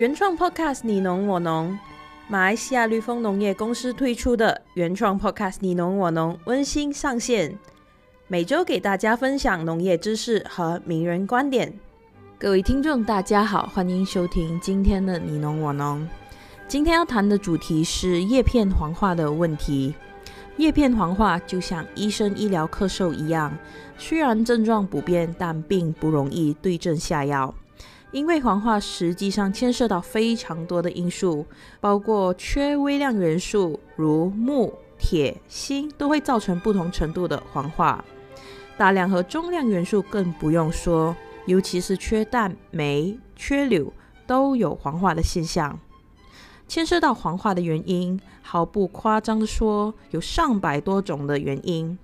原创 Podcast 你侬我侬，马来西亚绿丰农业公司推出的原创 Podcast 你侬我侬温馨上线，每周给大家分享农业知识和名人观点。各位听众，大家好，欢迎收听今天的你侬我侬。今天要谈的主题是叶片黄化的问题。叶片黄化就像医生医疗咳嗽一样，虽然症状不变，但并不容易对症下药。因为黄化实际上牵涉到非常多的因素，包括缺微量元素，如鉬、铁、锌，都会造成不同程度的黄化。大量和中量元素更不用说，尤其是缺氮、镁、缺硫，都有黄化的现象。牵涉到黄化的原因，毫不夸张地说，有上百多种的原因。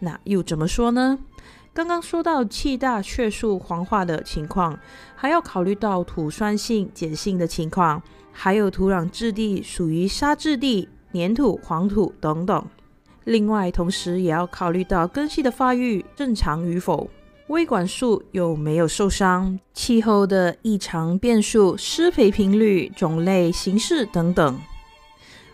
那又怎么说呢？刚刚说到气大血素黄化的情况，还要考虑到土酸性、碱性的情况，还有土壤质地属于沙质地、黏土、黄土等等。另外，同时也要考虑到根系的发育正常与否，微管束有没有受伤，气候的异常变数、施肥频率、种类、形式等等。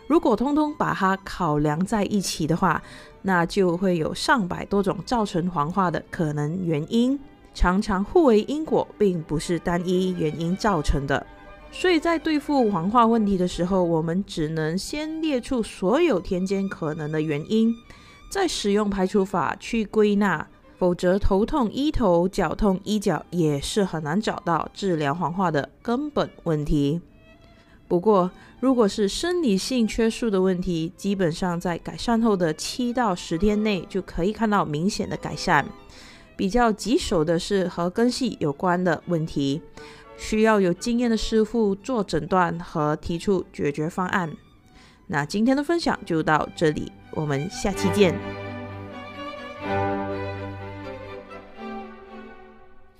如果通通把它考量在一起的话，那就会有上百多种造成黄化的可能原因，常常互为因果，并不是单一原因造成的。所以在对付黄化问题的时候，我们只能先列出所有田间可能的原因，再使用排除法去归纳，否则头痛医头，脚痛医脚，也是很难找到治疗黄化的根本问题。不过，如果是生理性缺素的问题，基本上在改善后的七到十天内就可以看到明显的改善。比较棘手的是和根系有关的问题，需要有经验的师傅做诊断和提出解决方案。那今天的分享就到这里，我们下期见。